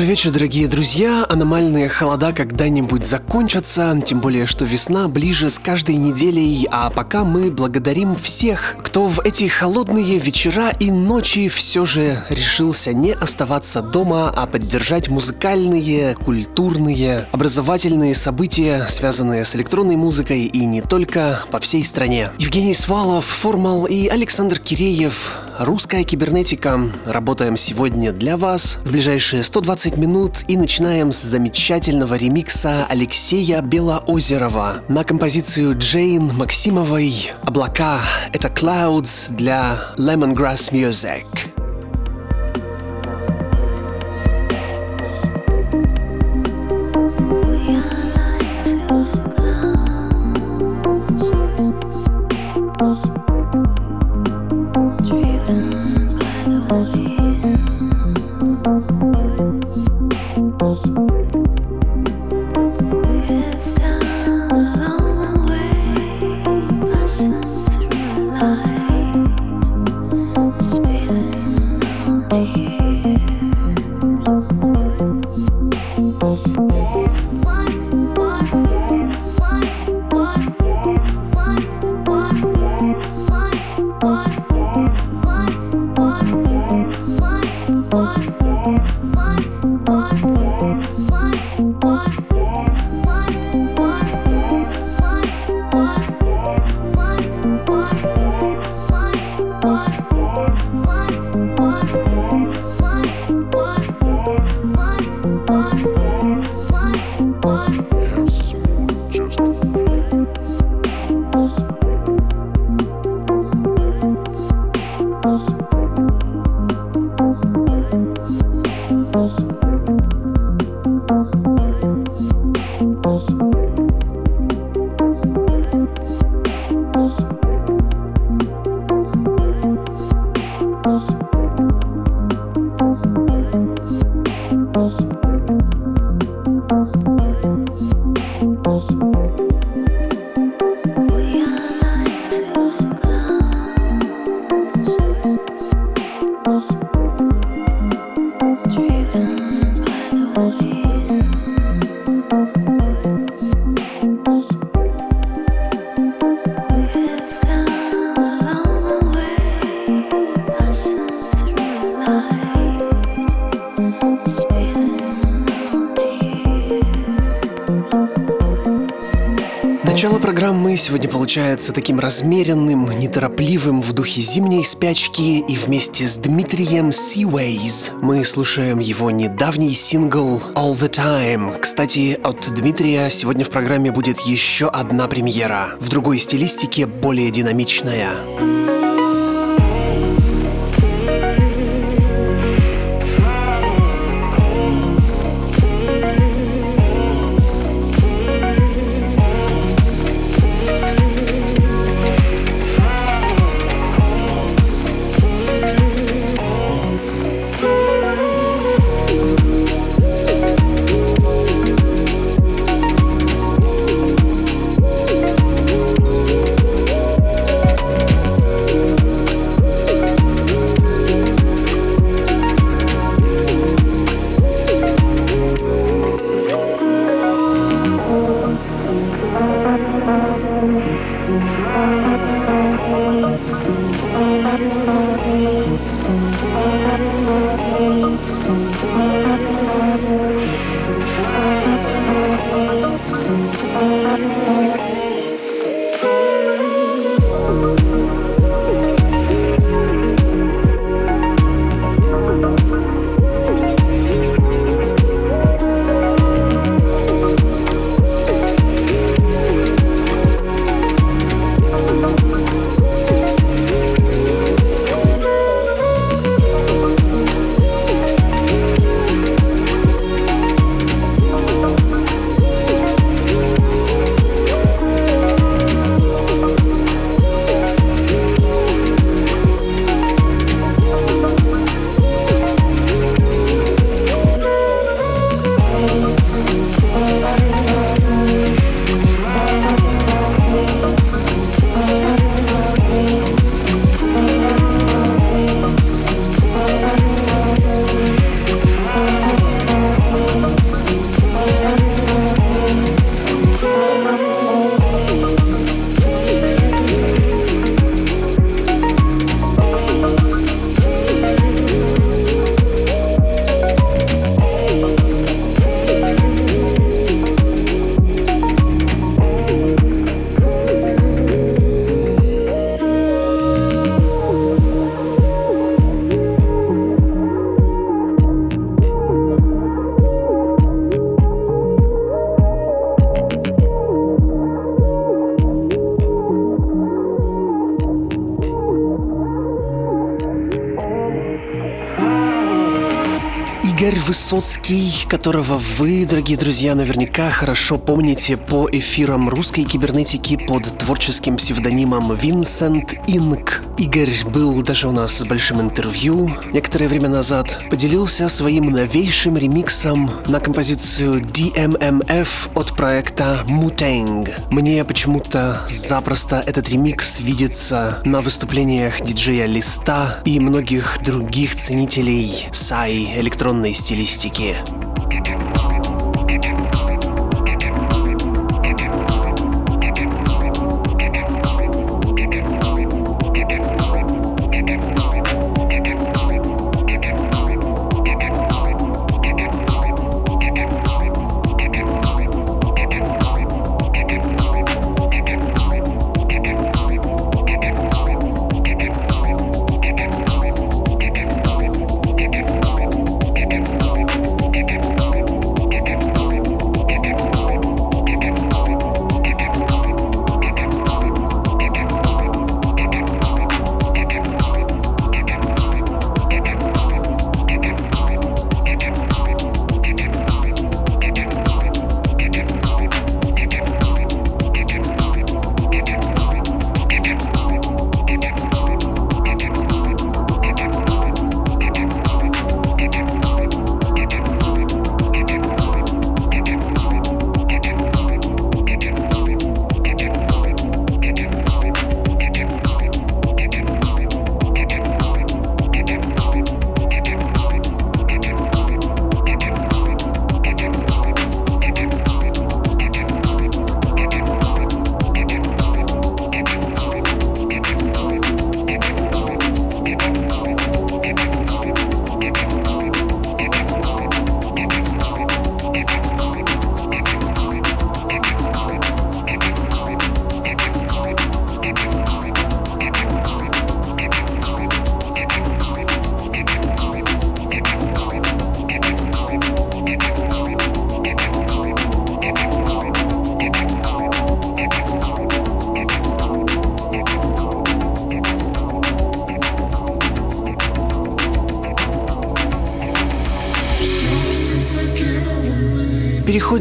Добрый вечер, дорогие друзья. Аномальные холода когда-нибудь закончатся, тем более, что весна ближе с каждой неделей, а пока мы благодарим всех, кто в эти холодные вечера и ночи все же решился не оставаться дома, а поддержать музыкальные, культурные, образовательные события, связанные с электронной музыкой и не только по всей стране. Евгений Свалов, Формал и Александр Киреев Русская кибернетика. Работаем сегодня для вас в ближайшие 120 минут и начинаем с замечательного ремикса Алексея Белоозерова на композицию Джейн Максимовой «Облака» — это Clouds для Lemongrass Music. Получается таким размеренным, неторопливым в духе зимней спячки и вместе с Дмитрием Seaways мы слушаем его недавний сингл All the Time. Кстати, от Дмитрия сегодня в программе будет еще одна премьера, в другой стилистике, более динамичная. Высоцкий, которого вы, дорогие друзья, наверняка хорошо помните по эфирам русской кибернетики под творческим псевдонимом Винсент Инк. Игорь был даже у нас с большим интервью некоторое время назад. Поделился своим новейшим ремиксом на композицию DMMF от проекта Mutang. Мне почему-то запросто этот ремикс видится на выступлениях диджея Листа и многих других ценителей сай электронной стилистики.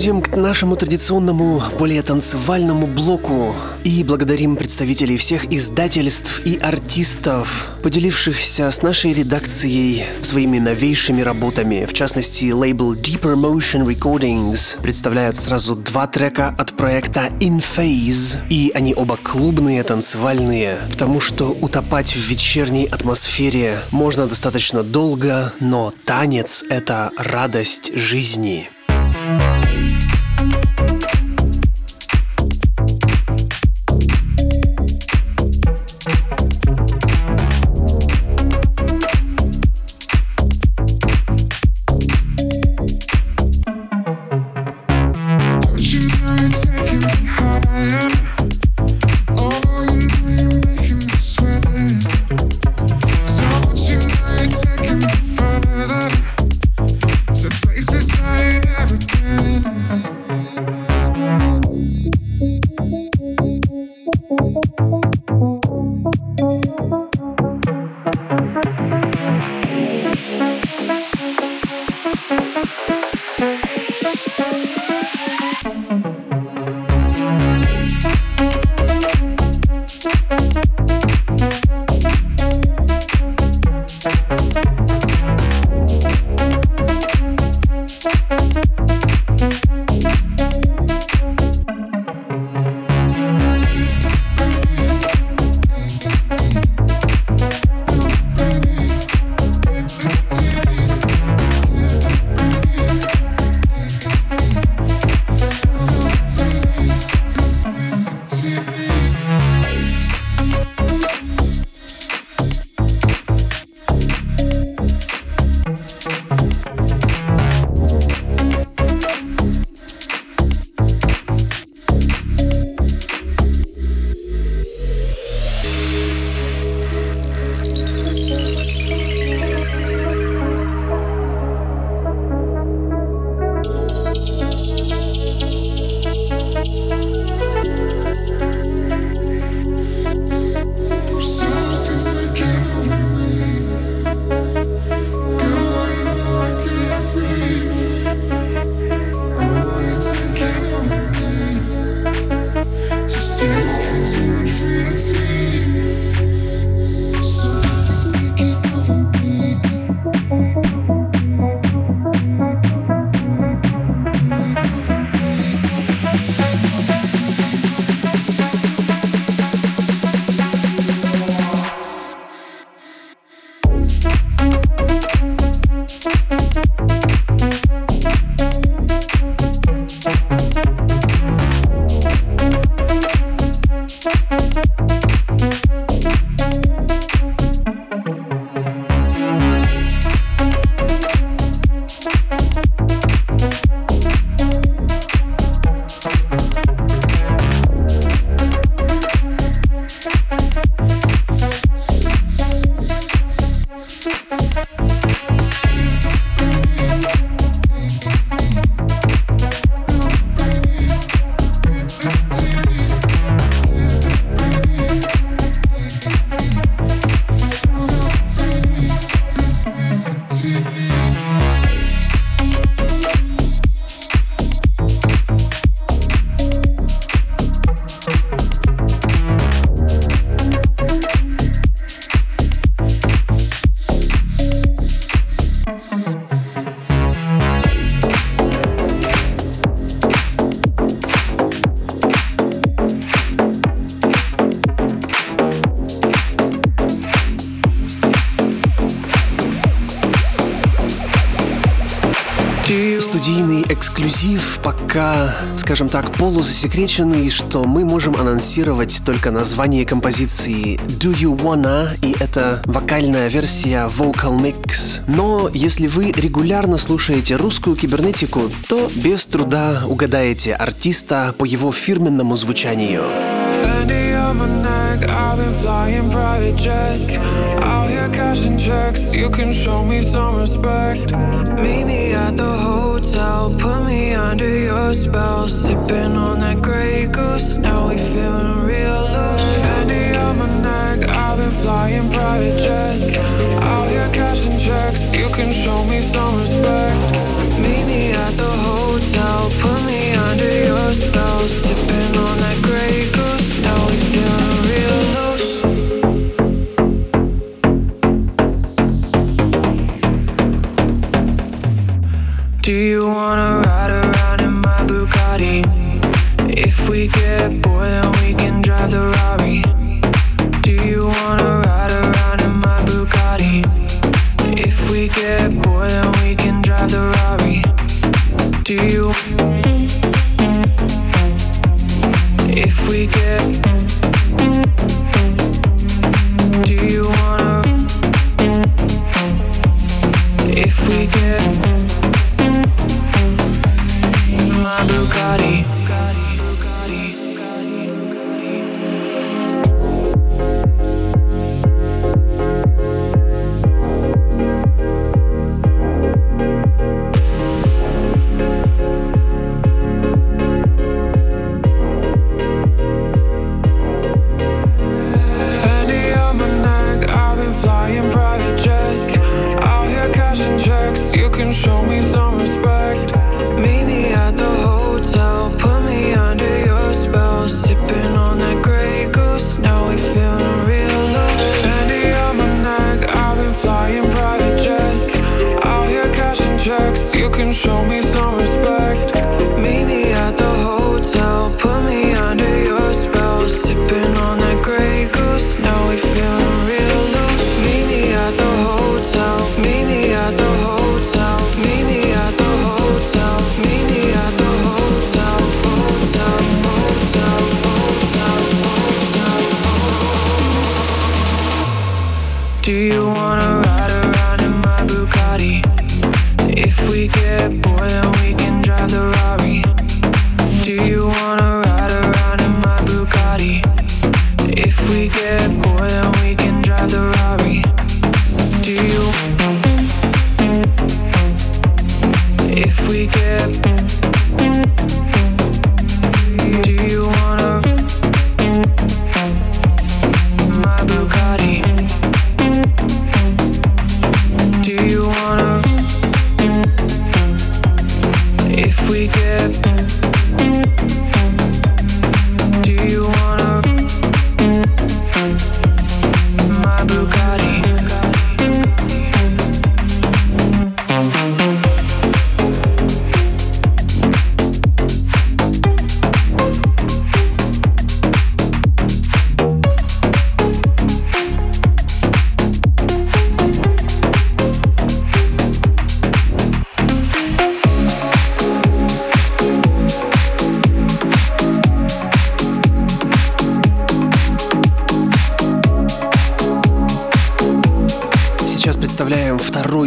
Переходим к нашему традиционному, более танцевальному блоку и благодарим представителей всех издательств и артистов, поделившихся с нашей редакцией своими новейшими работами. В частности, лейбл Deeper Motion Recordings представляет сразу два трека от проекта In Phase, и они оба клубные, танцевальные, потому что утопать в вечерней атмосфере можно достаточно долго, но танец — это радость жизни. Эксклюзив пока, скажем так, полузасекреченный, что мы можем анонсировать только название композиции Do You Wanna, и это вокальная версия Vocal Mix. Но если вы регулярно слушаете русскую кибернетику, то без труда угадаете артиста по его фирменному звучанию. Out here cashing checks, you can show me some respect. Meet me at the hotel, put me under your spell. Sipping on that Grey Goose, now we feeling real loose. Fendi on my neck, I've been flying private jets. Out here cashing checks, you can show me some respect. Meet me at the hotel, put me you wanna ride around in my Bugatti? If we get bored, then we can drive the Rari. Do you wanna ride around in my Bugatti? If we get bored, then we can drive the Rari. Do you? can show me some respect.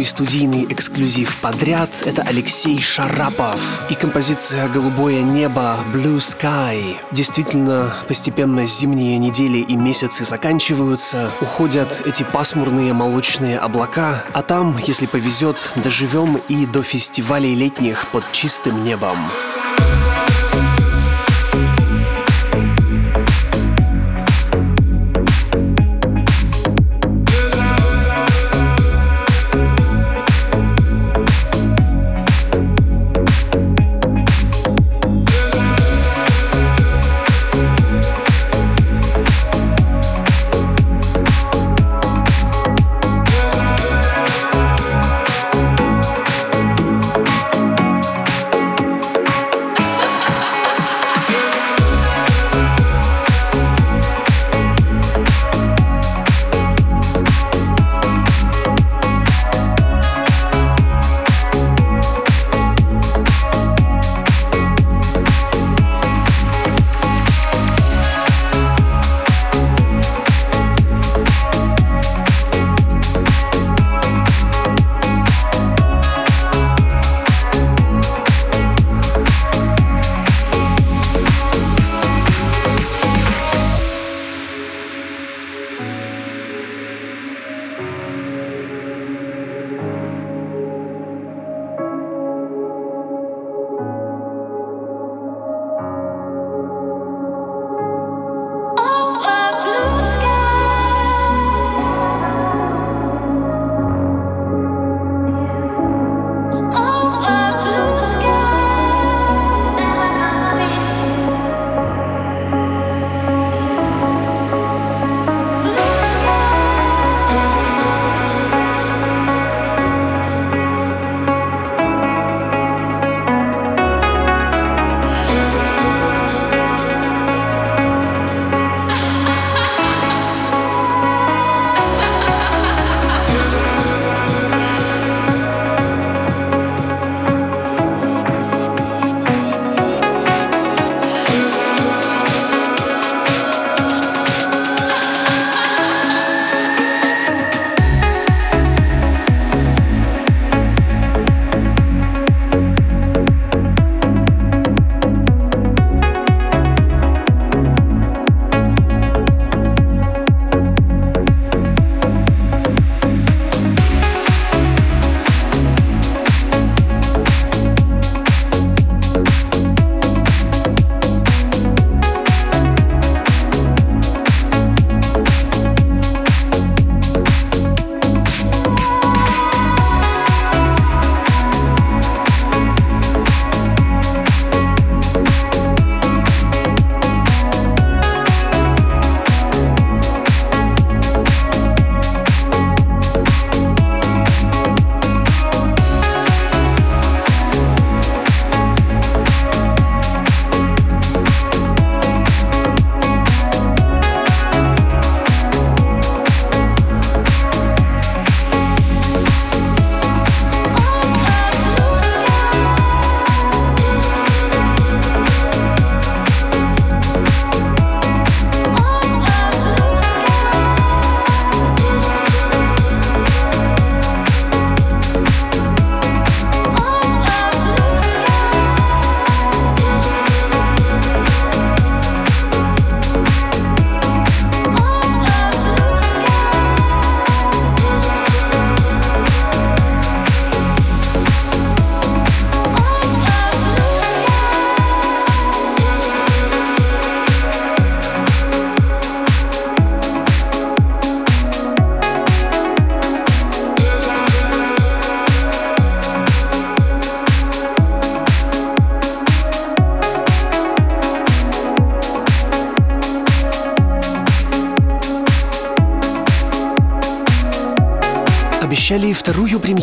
Студийный эксклюзив подряд — это Алексей Шарапов и композиция «Голубое небо» Blue Sky. Действительно, постепенно зимние недели и месяцы заканчиваются, уходят эти пасмурные молочные облака, а там, если повезет, доживем и до фестивалей летних под чистым небом.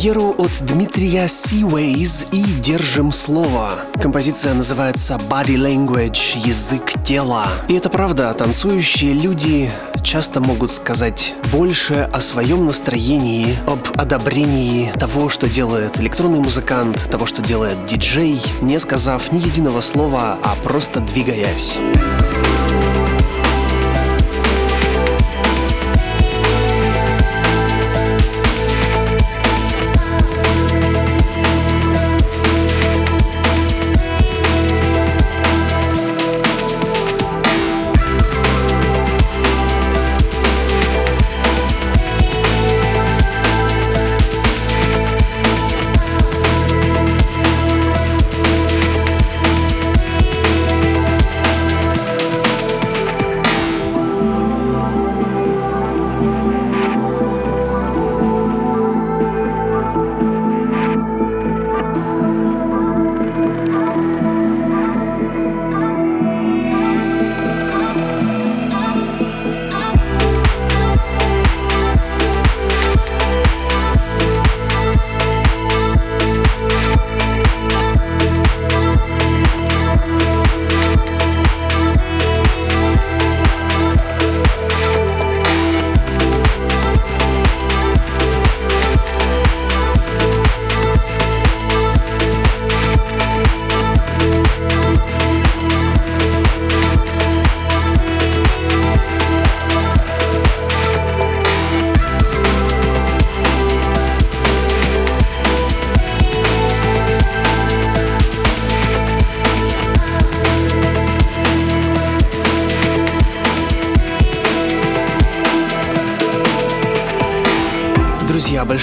Премьеру от Дмитрия Seaways и «Держим слово». Композиция называется Body Language – язык тела. И это правда, танцующие люди часто могут сказать больше о своем настроении, об одобрении того, что делает электронный музыкант, того, что делает диджей, не сказав ни единого слова, а просто двигаясь.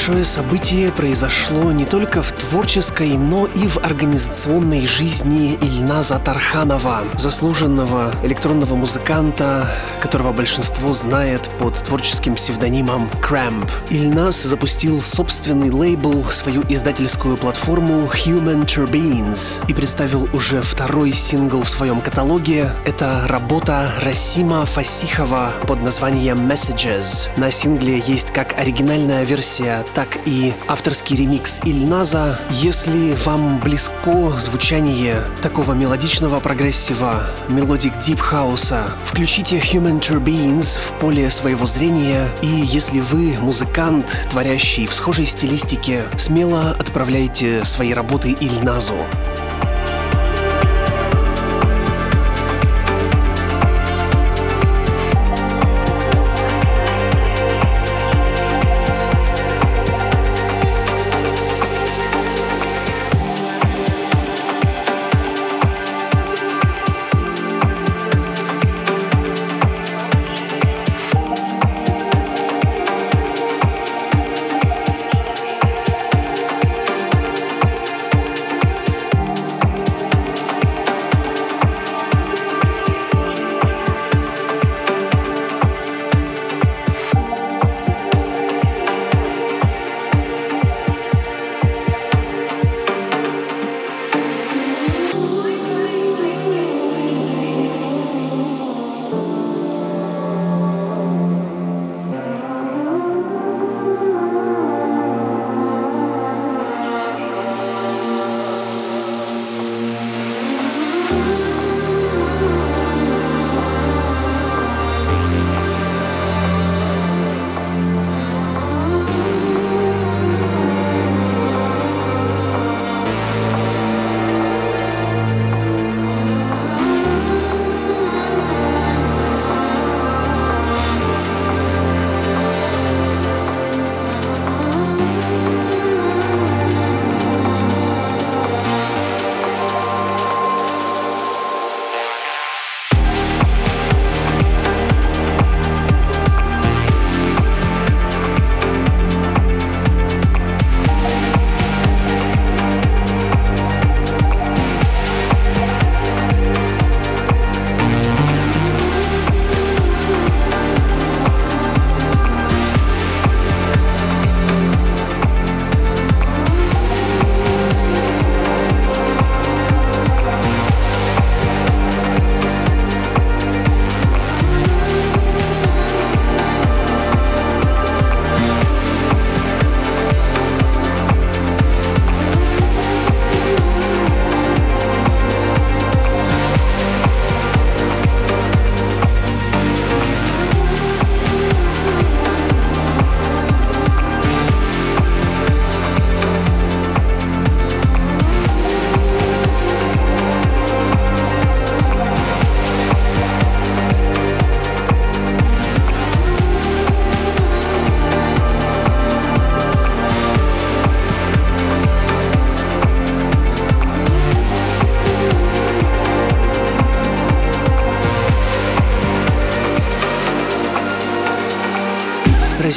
хорошо. Событие произошло не только в творческой, но и в организационной жизни Ильназа Тарханова, заслуженного электронного музыканта, которого большинство знает под творческим псевдонимом Cramp. Ильназ запустил собственный лейбл, свою издательскую платформу Human Turbines и представил уже второй сингл в своем каталоге. Это работа Расима Фасихова под названием Messages. На сингле есть как оригинальная версия так и авторский ремикс Ильназа. Если вам близко звучание такого мелодичного прогрессива, melodic deep хауса, включите Human Turbines в поле своего зрения, и если вы музыкант, творящий в схожей стилистике, смело отправляйте свои работы Ильназу.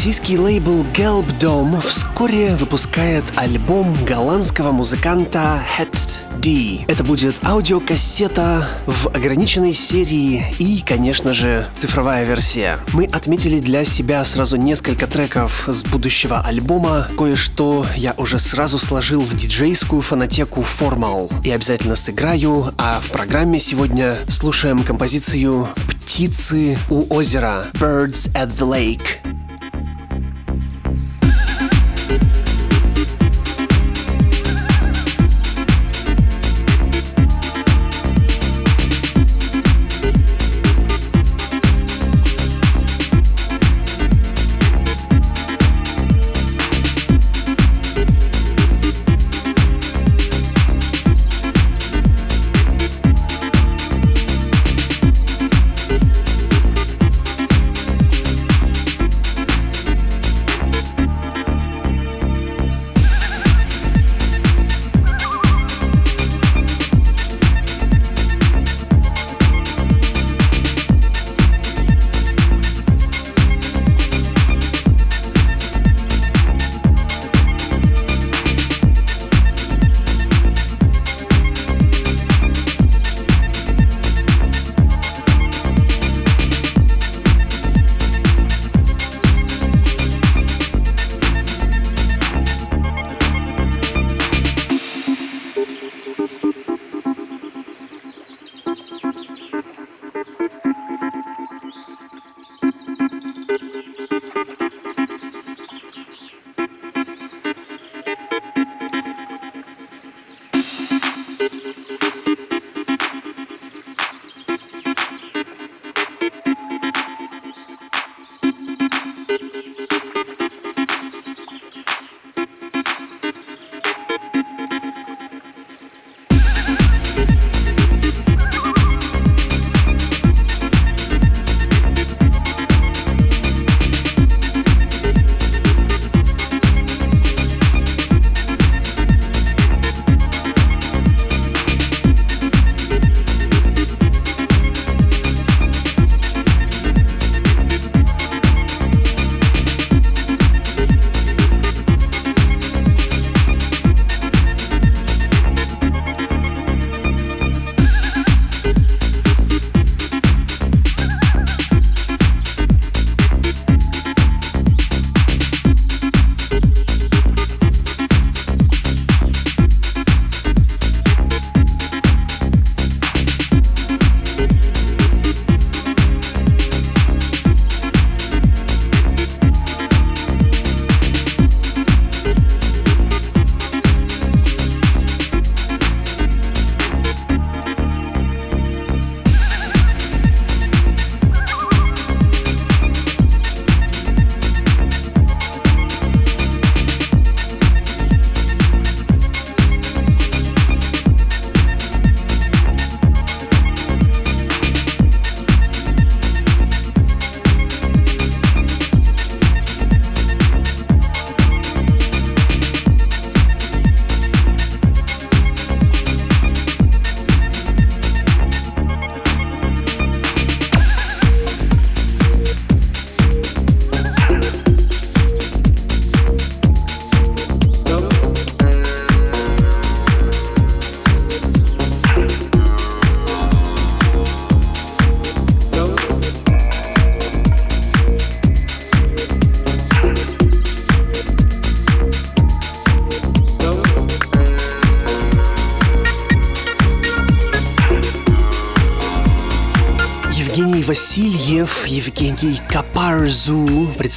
Российский лейбл Gelbdom вскоре выпускает альбом голландского музыканта Het D. Это будет аудиокассета в ограниченной серии и, конечно же, цифровая версия. Мы отметили для себя сразу несколько треков с будущего альбома. Кое-что я уже сразу сложил в диджейскую фонотеку Formal и обязательно сыграю, а в программе сегодня слушаем композицию «Птицы у озера» Birds at the Lake.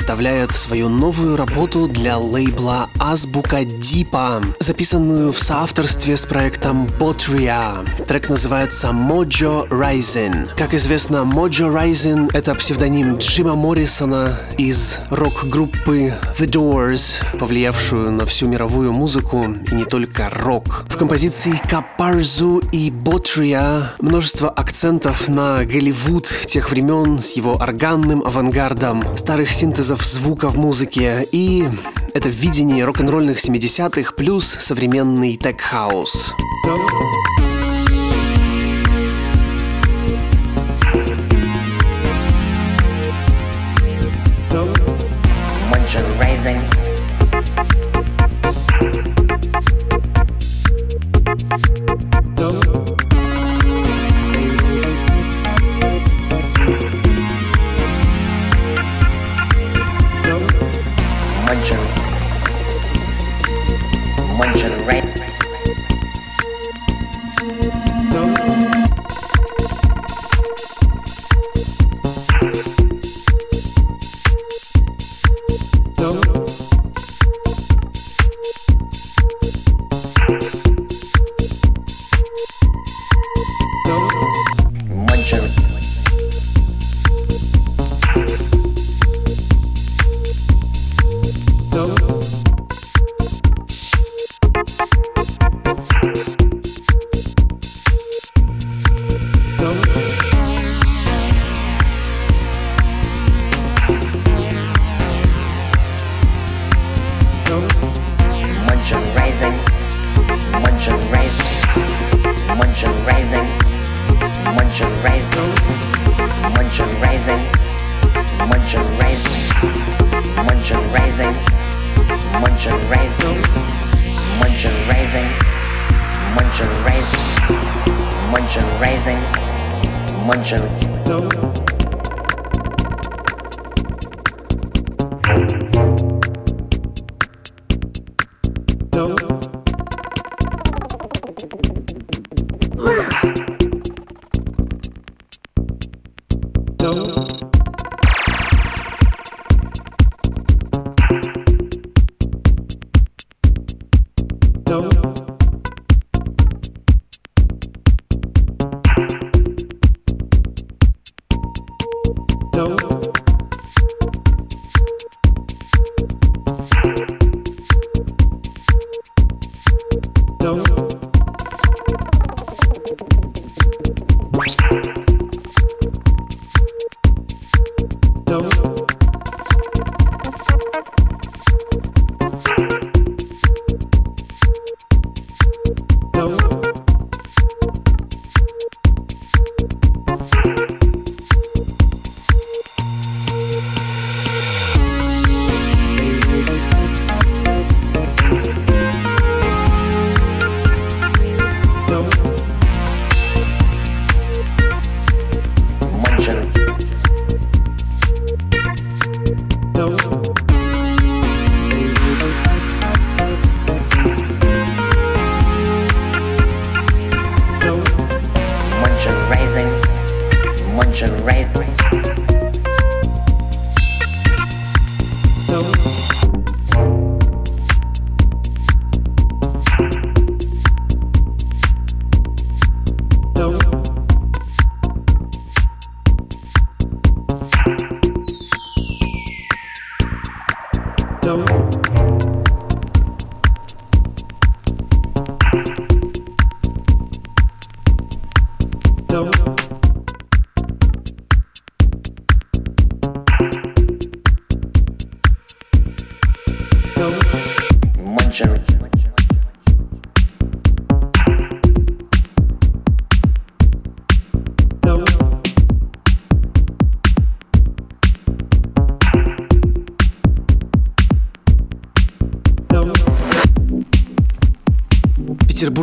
Представляет свою новую работу для лейбла Азбука Дипа, записанную в соавторстве с проектом Botria. Трек называется Mojo Rising. Как известно, Mojo Rising — это псевдоним Джима Моррисона из рок-группы The Doors, повлиявшую на всю мировую музыку и не только рок. В композиции Капарзу и Botria множество акцентов на Голливуд тех времен с его органным авангардом, старых синтезов звука в музыке и это видение рок-н-ролльных 70-х плюс современный no.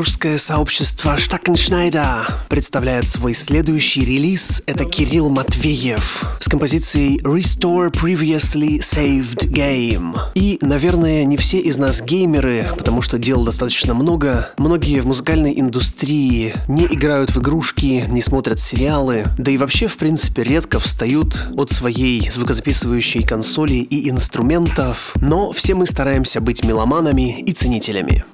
Петербургское сообщество Штакеншнайда представляет свой следующий релиз. Это Кирилл Матвеев с композицией Restore Previously Saved Game. И, наверное, не все из нас геймеры, потому что дел достаточно много. Многие в музыкальной индустрии не играют в игрушки, не смотрят сериалы, да и вообще, в принципе, редко встают от своей звукозаписывающей консоли и инструментов. Но все мы стараемся быть меломанами и ценителями.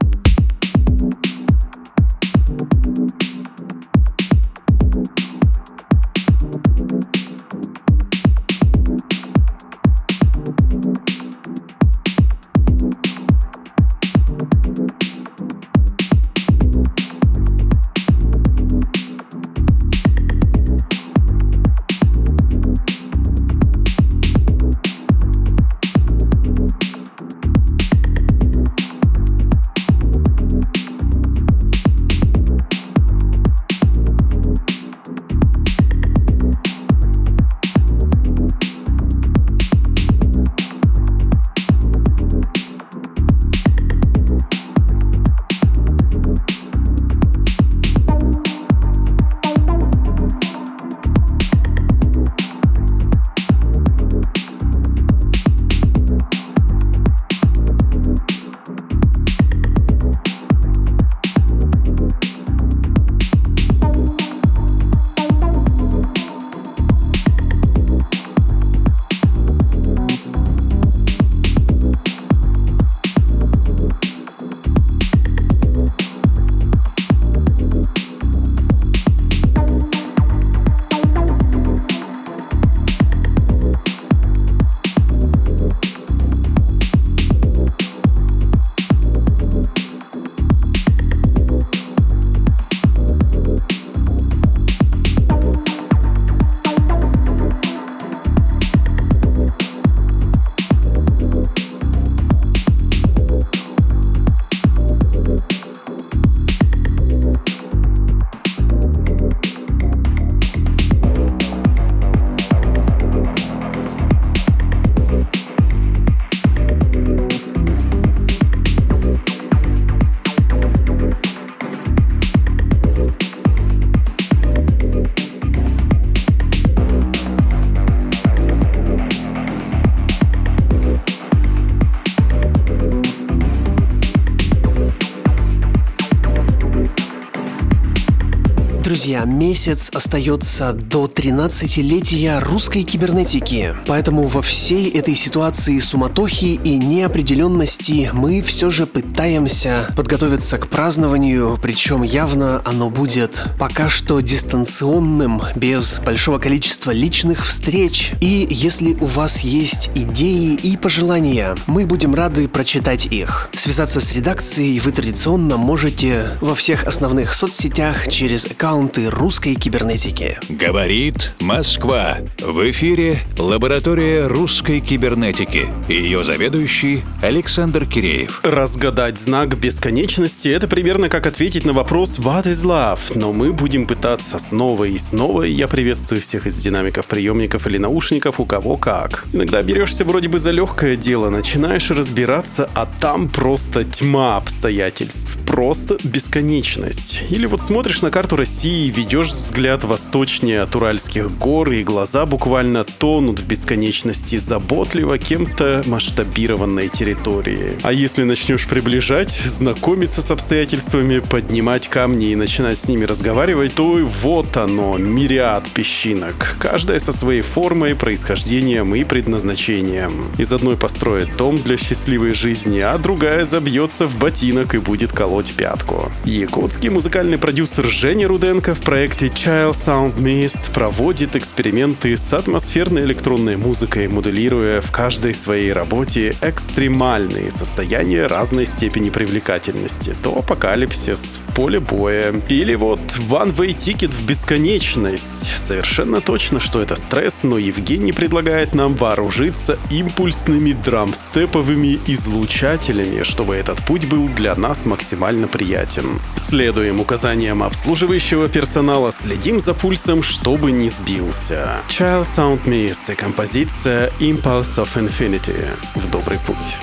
Друзья, месяц остается до 13-летия русской кибернетики. Поэтому во всей этой ситуации суматохи и неопределенности мы все же пытаемся подготовиться к празднованию, причем явно оно будет пока что дистанционным, без большого количества личных встреч. И если у вас есть идеи и пожелания, мы будем рады прочитать их. Связаться с редакцией вы традиционно можете во всех основных соцсетях через аккаунт аккаунты русской кибернетики. Говорит Москва. В эфире лаборатория русской кибернетики. Ее заведующий Александр Киреев. Разгадать знак бесконечности — это примерно как ответить на вопрос «What is love?», но мы будем пытаться снова и снова, я приветствую всех из динамиков, приемников или наушников, у кого как. Иногда берешься вроде бы за легкое дело, начинаешь разбираться, а там просто тьма обстоятельств, просто бесконечность. Или вот смотришь на карту России России ведешь взгляд восточнее от Уральских гор, и глаза буквально тонут в бесконечности заботливо кем-то масштабированной территории. А если начнешь приближать, знакомиться с обстоятельствами, поднимать камни и начинать с ними разговаривать, то вот оно, мириад песчинок, каждая со своей формой, происхождением и предназначением. Из одной построит дом для счастливой жизни, а другая забьется в ботинок и будет колоть пятку. Якутский музыкальный продюсер Женя Руден Лукашенко в проекте Child Sound Mist проводит эксперименты с атмосферной электронной музыкой, моделируя в каждой своей работе экстремальные состояния разной степени привлекательности. То апокалипсис, поле боя, или вот One Way Ticket в бесконечность. Совершенно точно, что это стресс, но Евгений предлагает нам вооружиться импульсными драмстеповыми излучателями, чтобы этот путь был для нас максимально приятен. Следуем указаниям обслуживающего персонала следим за пульсом, чтобы не сбился. Child Sound Mist и композиция Impulse of Infinity в добрый путь.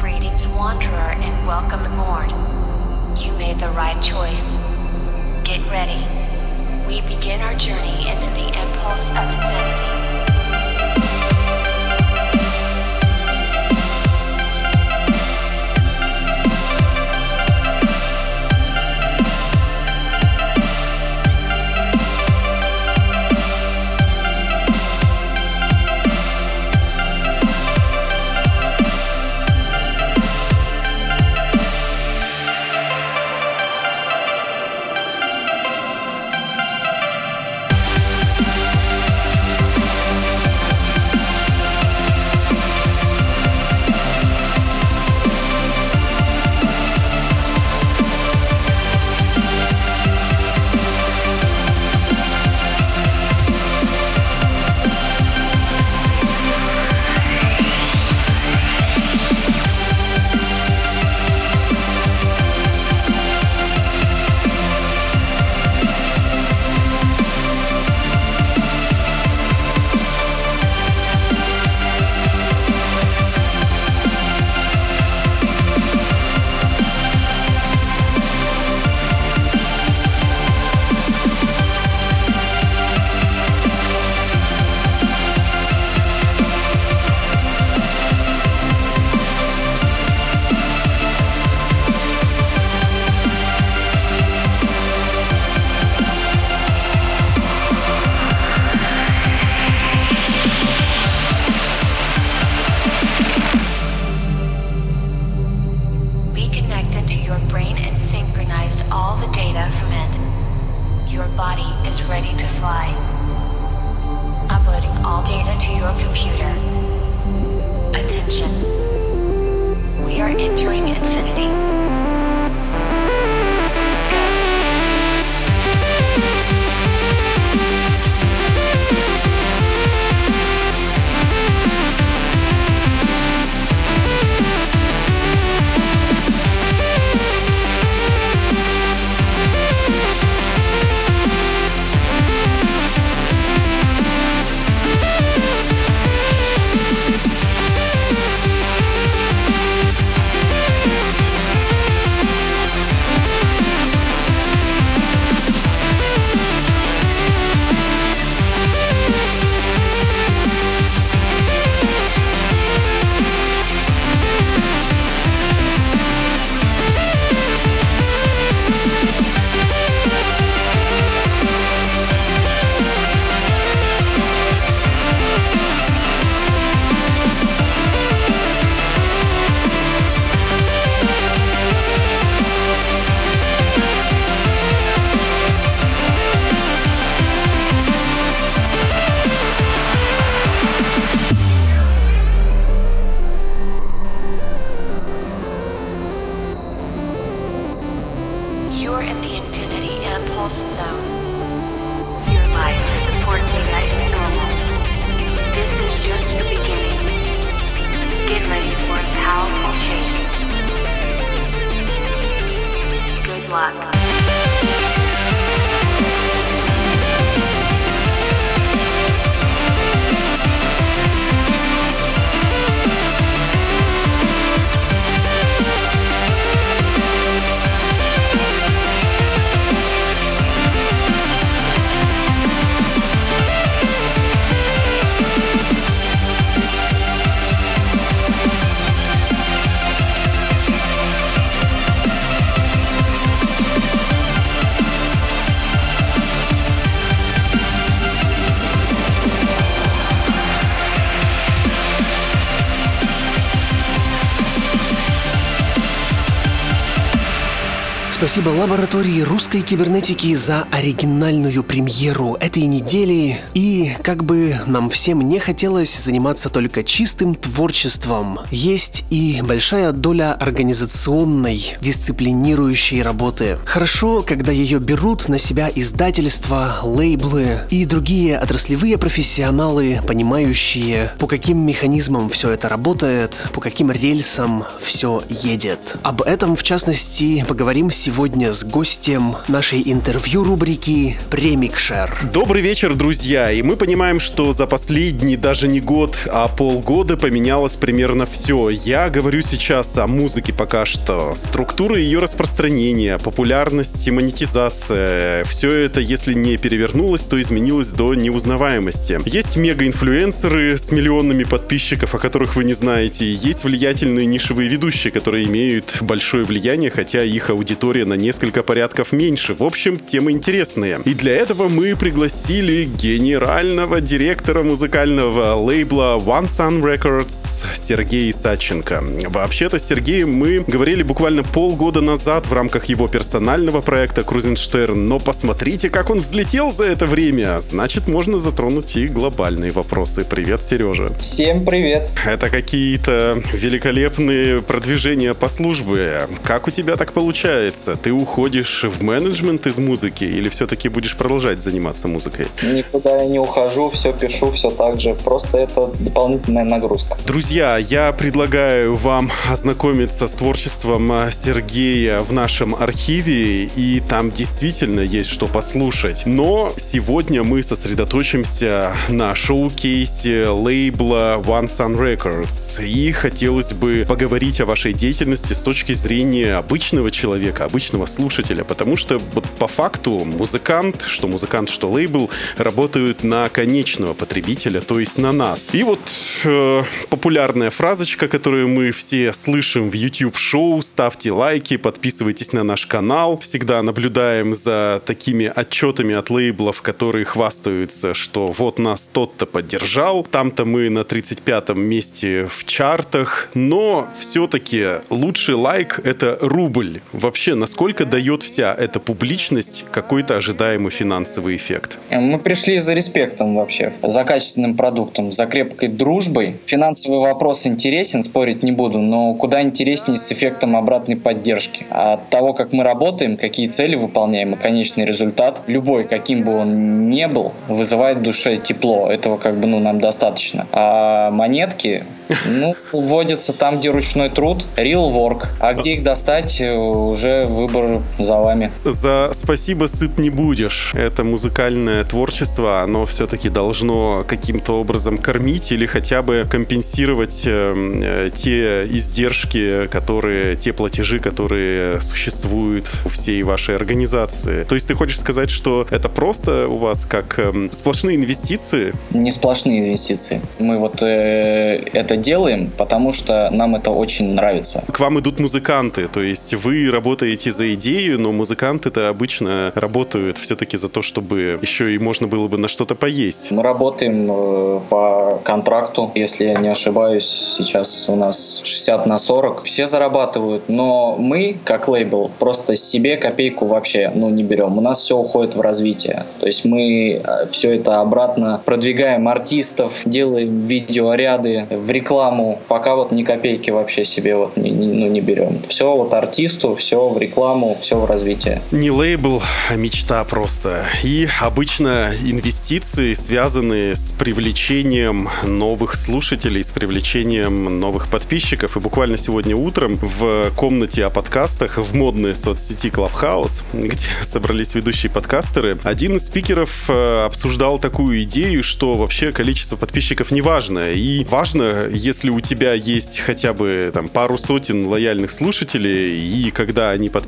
Greetings, wanderer, and welcome aboard. You made the right choice. Get ready. We begin our journey into the impulse of infinity. Спасибо лаборатории русской кибернетики за оригинальную премьеру этой недели. И как бы нам всем не хотелось заниматься только чистым творчеством, есть и большая доля организационной, дисциплинирующей работы. Хорошо, когда ее берут на себя издательства, лейблы и другие отраслевые профессионалы, понимающие, по каким механизмам все это работает, по каким рельсам все едет. Об этом, в частности, поговорим сегодня с гостем нашей интервью-рубрики «Премикшер». Добрый вечер, друзья! И мы понимаем, что за последний даже не год, а полгода поменялось примерно все. Я говорю сейчас о музыке пока что. Структура ее распространения, популярность и монетизация. Все это, если не перевернулось, то изменилось до неузнаваемости. Есть мега-инфлюенсеры с миллионами подписчиков, о которых вы не знаете. Есть влиятельные нишевые ведущие, которые имеют большое влияние, хотя их аудитория на несколько порядков меньше. В общем, темы интересные. И для этого мы пригласили генерального директора музыкального лейбла One Sun Records Сергея Саченко. Вообще-то с Сергеем мы говорили буквально полгода назад в рамках его персонального проекта Крузенштерн, но посмотрите, как он взлетел за это время. Значит, можно затронуть и глобальные вопросы. Привет, Сережа. Всем привет. Это какие-то великолепные продвижения по службе. Как у тебя так получается? Ты уходишь в менеджмент из музыки или все-таки будешь продолжать заниматься музыкой? Никуда я не ухожу, все пишу, все так же. Просто это дополнительная нагрузка. Друзья, я предлагаю вам ознакомиться с творчеством Сергея в нашем архиве, и там действительно есть что послушать. Но сегодня мы сосредоточимся на шоу-кейсе лейбла One Sun Records, и хотелось бы поговорить о вашей деятельности с точки зрения обычного человека, обычного слушателя, потому что вот по факту музыкант, что музыкант, что лейбл, работают на конечного потребителя, то есть на нас. И вот э, популярная фразочка, которую мы все слышим в YouTube-шоу, ставьте лайки, подписывайтесь на наш канал. Всегда наблюдаем за такими отчетами от лейблов, которые хвастаются, что вот нас тот-то поддержал, там-то мы на 35-м месте в чартах, но все-таки лучший лайк — это рубль. Вообще, насколько дает вся эта публичность какой-то ожидаемый финансовый эффект? Мы пришли за респектом вообще, за качественным продуктом, за крепкой дружбой. Финансовый вопрос интересен, спорить не буду, но куда интереснее с эффектом обратной поддержки. От того, как мы работаем, какие цели выполняем и конечный результат, любой, каким бы он ни был, вызывает в душе тепло. Этого как бы ну, нам достаточно. А монетки, ну, вводятся там, где ручной труд, real work. А где их достать, уже выбор за вами. За спасибо сыт не будешь. Это музыкальное творчество, оно все-таки должно каким-то образом кормить или хотя бы компенсировать э, те издержки, которые, те платежи, которые существуют у всей вашей организации. То есть ты хочешь сказать, что это просто у вас как э, сплошные инвестиции? Не сплошные инвестиции. Мы вот э, это делаем, потому что нам это очень нравится. К вам идут музыканты, то есть вы работаете за идею, но музыканты-то обычно работают все-таки за то, чтобы еще и можно было бы на что-то поесть. Мы работаем э, по контракту, если я не ошибаюсь, сейчас у нас 60 на 40. Все зарабатывают, но мы, как лейбл, просто себе копейку вообще ну, не берем. У нас все уходит в развитие. То есть мы э, все это обратно продвигаем артистов, делаем видеоряды в рекламу, пока вот ни копейки вообще себе вот не, не, ну, не берем. Все вот артисту, все в рекламу, все в развитии. Не лейбл, а мечта просто. И обычно инвестиции связаны с привлечением новых слушателей, с привлечением новых подписчиков. И буквально сегодня утром в комнате о подкастах в модной соцсети Clubhouse, где собрались ведущие подкастеры, один из спикеров э, обсуждал такую идею, что вообще количество подписчиков не важно. И важно, если у тебя есть хотя бы там пару сотен лояльных слушателей, и когда они подписываются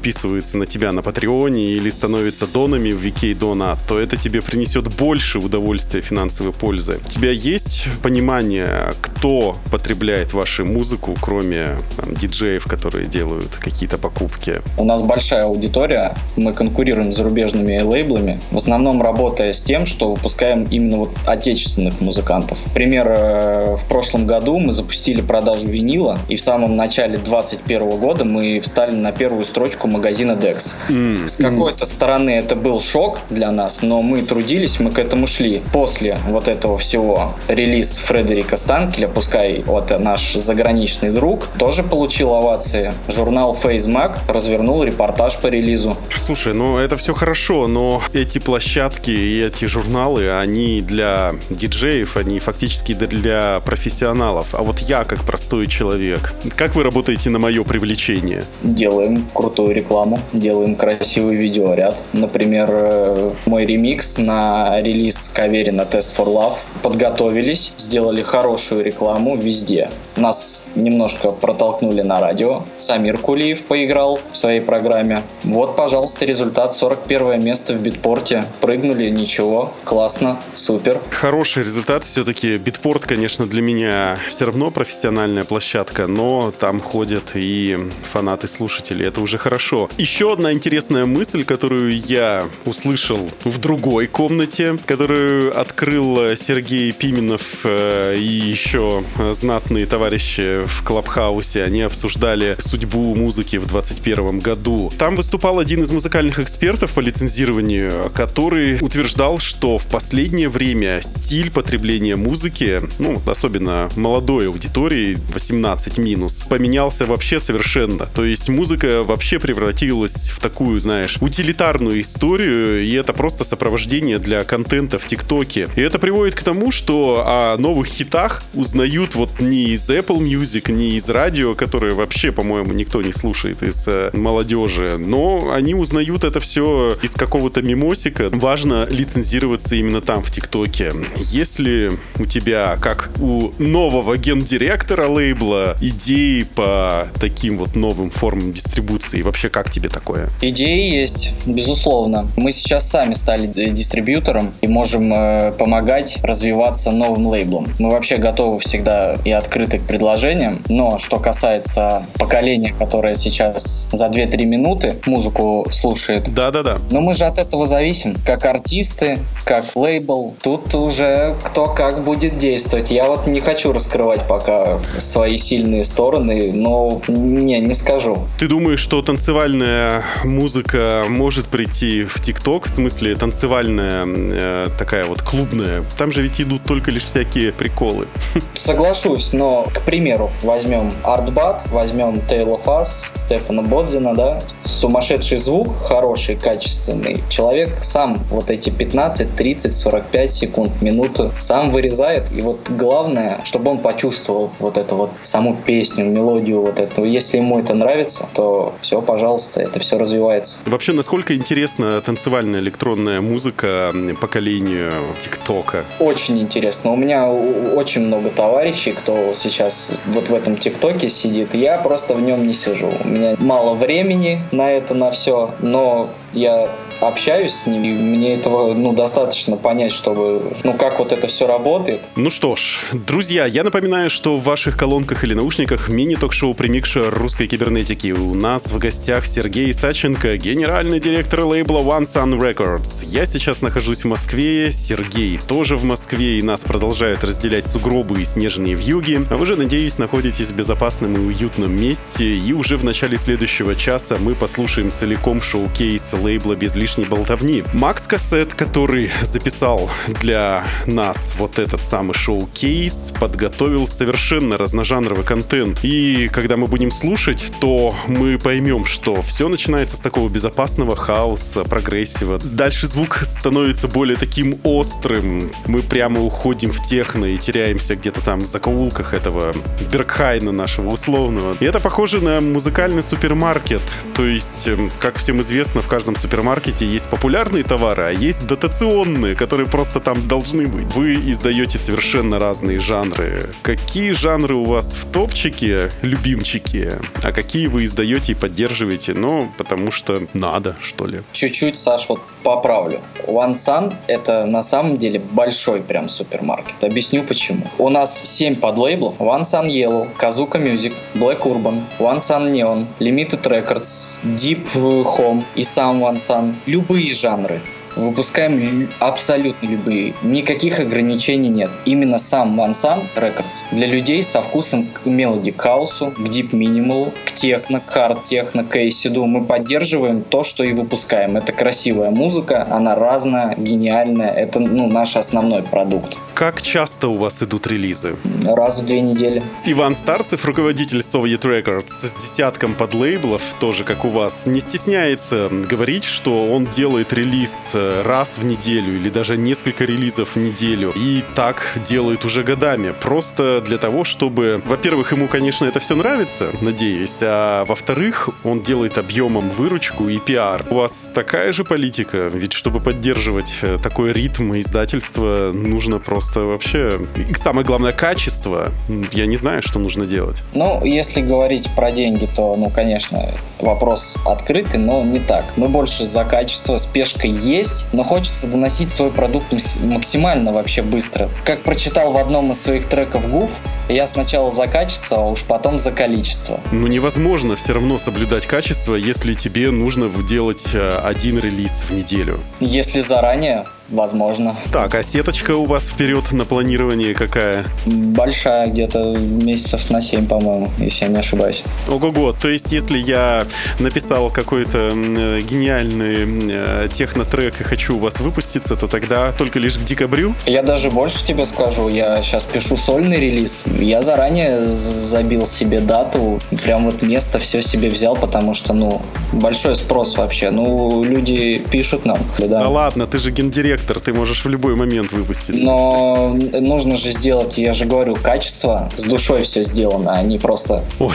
на тебя на Патреоне или становятся донами в VK Дона, то это тебе принесет больше удовольствия финансовой пользы. У тебя есть понимание, кто потребляет вашу музыку, кроме там, диджеев, которые делают какие-то покупки? У нас большая аудитория, мы конкурируем с зарубежными лейблами, в основном работая с тем, что выпускаем именно вот отечественных музыкантов. Пример, э, в прошлом году мы запустили продажу винила, и в самом начале 2021 года мы встали на первую строчку магазина Dex. М, С какой-то стороны это был шок для нас, но мы трудились, мы к этому шли. После вот этого всего релиз Фредерика Станкеля, пускай вот наш заграничный друг, тоже получил овации. Журнал Face Mag развернул репортаж по релизу. Слушай, ну это все хорошо, но эти площадки и эти журналы, они для диджеев, они фактически для профессионалов. А вот я, как простой человек, как вы работаете на мое привлечение? Делаем крутую рекламу, делаем красивый видеоряд. Например, э, мой ремикс на релиз Каверина Test for Love. Подготовились, сделали хорошую рекламу везде. Нас немножко протолкнули на радио. Самир Кулиев поиграл в своей программе. Вот, пожалуйста, результат. 41 место в битпорте. Прыгнули, ничего. Классно, супер. Хороший результат. Все-таки битпорт, конечно, для меня все равно профессиональная площадка, но там ходят и фанаты-слушатели. Это уже хорошо. Еще одна интересная мысль, которую я услышал в другой комнате, которую открыл Сергей Пименов э, и еще знатные товарищи в Клабхаусе. Они обсуждали судьбу музыки в 2021 году. Там выступал один из музыкальных экспертов по лицензированию, который утверждал, что в последнее время стиль потребления музыки, ну, особенно молодой аудитории, 18 минус, поменялся вообще совершенно. То есть музыка вообще превратилась в такую, знаешь, утилитарную историю, и это просто сопровождение для контента в ТикТоке. И это приводит к тому, что о новых хитах узнают вот не из Apple Music, не из радио, которое вообще, по-моему, никто не слушает из э, молодежи, но они узнают это все из какого-то мимосика. Важно лицензироваться именно там, в ТикТоке. Если у тебя, как у нового гендиректора лейбла, идеи по таким вот новым формам дистрибуции, вообще как тебе такое? Идеи есть, безусловно. Мы сейчас сами стали дистрибьютором и можем э, помогать развиваться новым лейблом. Мы вообще готовы всегда и открыты к предложениям, но что касается поколения, которое сейчас за 2-3 минуты музыку слушает, Да-да-да. но мы же от этого зависим. Как артисты, как лейбл. Тут уже кто как будет действовать. Я вот не хочу раскрывать пока свои сильные стороны, но не, не скажу. Ты думаешь, что танцевальная музыка может прийти в ТикТок? В смысле, танцевальная э, такая вот клубная? Там же ведь идут только лишь всякие приколы. Соглашусь, но, к примеру, возьмем Артбат, возьмем Tale of Us, Стефана Бодзина, да, сумасшедший звук, хороший, качественный. Человек сам вот эти 15, 30, 45 секунд, минуту сам вырезает, и вот главное, чтобы он почувствовал вот эту вот саму песню, мелодию вот эту. Если ему это нравится, то все, пожалуйста, это все развивается. Вообще, насколько интересна танцевальная электронная музыка поколению ТикТока? Очень интересно. У меня очень много товарищей, кто сейчас вот в этом ТикТоке сидит. Я просто в нем не сижу. У меня мало времени на это, на все, но я общаюсь с ними, и мне этого ну, достаточно понять, чтобы, ну, как вот это все работает. Ну что ж, друзья, я напоминаю, что в ваших колонках или наушниках мини-ток-шоу «Примикша русской кибернетики». У нас в гостях Сергей Саченко, генеральный директор лейбла One Sun Records. Я сейчас нахожусь в Москве, Сергей тоже в Москве, и нас продолжают разделять сугробы и снежные вьюги. А вы же, надеюсь, находитесь в безопасном и уютном месте, и уже в начале следующего часа мы послушаем целиком шоу-кейс без лишней болтовни. Макс Кассет, который записал для нас вот этот самый шоу-кейс, подготовил совершенно разножанровый контент. И когда мы будем слушать, то мы поймем, что все начинается с такого безопасного хаоса, прогрессива. Дальше звук становится более таким острым. Мы прямо уходим в техно и теряемся где-то там в закоулках этого Бергхайна нашего условного. И это похоже на музыкальный супермаркет. То есть, эм, как всем известно, в каждом супермаркете есть популярные товары, а есть дотационные, которые просто там должны быть. Вы издаете совершенно разные жанры. Какие жанры у вас в топчике, любимчики, а какие вы издаете и поддерживаете? Ну, потому что надо, что ли. Чуть-чуть, Саш, вот поправлю. One Sun — это на самом деле большой прям супермаркет. Объясню почему. У нас 7 подлейблов. One Sun Yellow, Kazuka Music, Black Urban, One Sun Neon, Limited Records, Deep Home и сам One Sun. Любые жанры выпускаем лю- абсолютно любые. Никаких ограничений нет. Именно сам One Sun Records для людей со вкусом к мелоди к хаусу, к дип минималу, к техно, к хард техно, к эйсиду. Мы поддерживаем то, что и выпускаем. Это красивая музыка, она разная, гениальная. Это ну, наш основной продукт. Как часто у вас идут релизы? Раз в две недели. Иван Старцев, руководитель Soviet Records, с десятком подлейблов, тоже как у вас, не стесняется говорить, что он делает релиз э, раз в неделю или даже несколько релизов в неделю. И так делает уже годами. Просто для того, чтобы, во-первых, ему, конечно, это все нравится, надеюсь, а во-вторых, он делает объемом выручку и пиар. У вас такая же политика, ведь чтобы поддерживать э, такой ритм издательства, нужно просто вообще... И самое главное, качество. Я не знаю, что нужно делать. Ну, если говорить про деньги, то, ну, конечно, вопрос открытый, но не так. Мы больше за качество, спешка есть, но хочется доносить свой продукт макс- максимально вообще быстро. Как прочитал в одном из своих треков Гуф, я сначала за качество, а уж потом за количество. Ну, невозможно все равно соблюдать качество, если тебе нужно делать э, один релиз в неделю. Если заранее, возможно. Так, а сеточка у вас вперед на планирование какая? Большая, где-то месяцев на 7, по-моему, если я не ошибаюсь. Ого-го, то есть если я написал какой-то э, гениальный э, технотрек и хочу у вас выпуститься, то тогда только лишь к декабрю? Я даже больше тебе скажу, я сейчас пишу сольный релиз. Я заранее забил себе дату, прям вот место все себе взял, потому что, ну, большой спрос вообще. Ну, люди пишут нам. Да Да. ладно, ты же гендиректор, ты можешь в любой момент выпуститься. Но нужно же сделать, я же говорю, качество, с душой все сделано, а не просто Ой,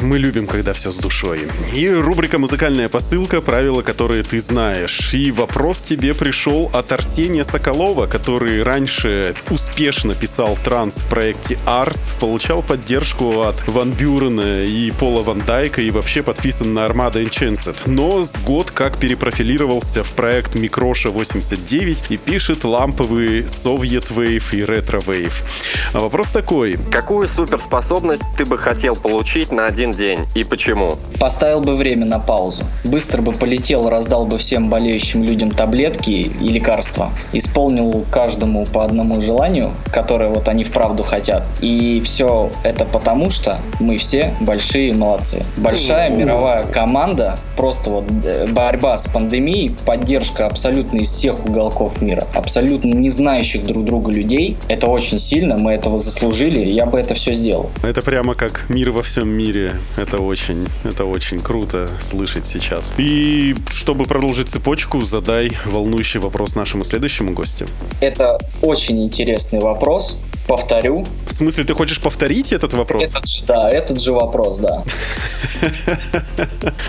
мы любим, когда все с душой. И рубрика «Музыкальная посылка», правила, которые ты знаешь. И вопрос тебе пришел от Арсения Соколова, который раньше успешно писал транс в проекте Ars, получал поддержку от Ван Бюрена и Пола Ван Дайка и вообще подписан на Armada Enchanted. Но с год как перепрофилировался в проект Микроша 89 и пишет ламповый Soviet Wave и Retro Wave. А вопрос такой, Какую суперспособность ты бы хотел получить на один день и почему? Поставил бы время на паузу. Быстро бы полетел, раздал бы всем болеющим людям таблетки и лекарства. Исполнил каждому по одному желанию, которое вот они вправду хотят. И все это потому, что мы все большие молодцы. Большая мировая команда, просто вот э, борьба с пандемией, поддержка абсолютно из всех уголков мира, абсолютно не знающих друг друга людей. Это очень сильно, мы этого заслужили, я бы это все сделал. Это прямо как мир во всем мире. Это очень, это очень круто слышать сейчас. И чтобы продолжить цепочку, задай волнующий вопрос нашему следующему гостю. Это очень интересный вопрос. Повторю. В смысле, ты хочешь повторить этот вопрос? Этот да, этот же вопрос, да.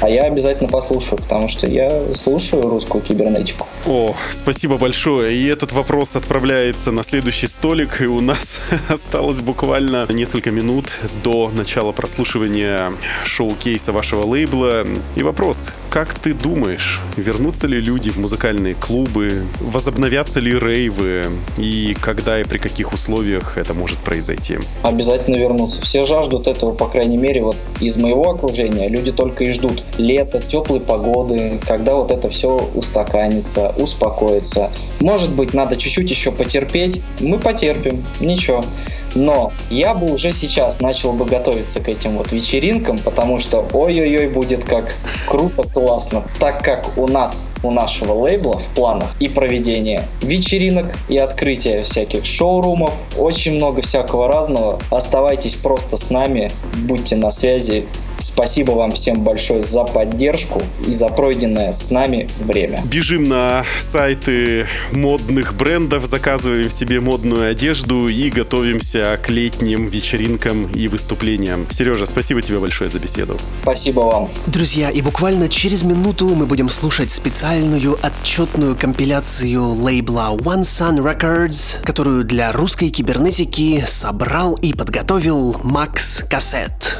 А я обязательно послушаю, потому что я слушаю русскую кибернетику. О, спасибо большое. И этот вопрос отправляется на следующий столик, и у нас осталось буквально несколько минут до начала прослушивания шоу-кейса вашего лейбла. И вопрос, как ты думаешь, вернутся ли люди в музыкальные клубы, возобновятся ли рейвы, и когда и при каких условиях это может произойти? Обязательно вернуться. Все жаждут этого, по крайней мере, вот из моего окружения. Люди только и ждут лета, теплой погоды, когда вот это все устаканится, успокоится. Может быть, надо чуть-чуть еще потерпеть. Мы потерпим. Ничего. Но я бы уже сейчас начал бы готовиться к этим вот вечеринкам, потому что ой-ой-ой будет как круто, классно. Так как у нас, у нашего лейбла в планах и проведение вечеринок, и открытие всяких шоурумов, очень много всякого разного. Оставайтесь просто с нами, будьте на связи. Спасибо вам всем большое за поддержку и за пройденное с нами время. Бежим на сайты модных брендов, заказываем себе модную одежду и готовимся к летним вечеринкам и выступлениям. Сережа, спасибо тебе большое за беседу. Спасибо вам. Друзья, и буквально через минуту мы будем слушать специальную отчетную компиляцию лейбла One Sun Records, которую для русской кибернетики собрал и подготовил Макс Кассет.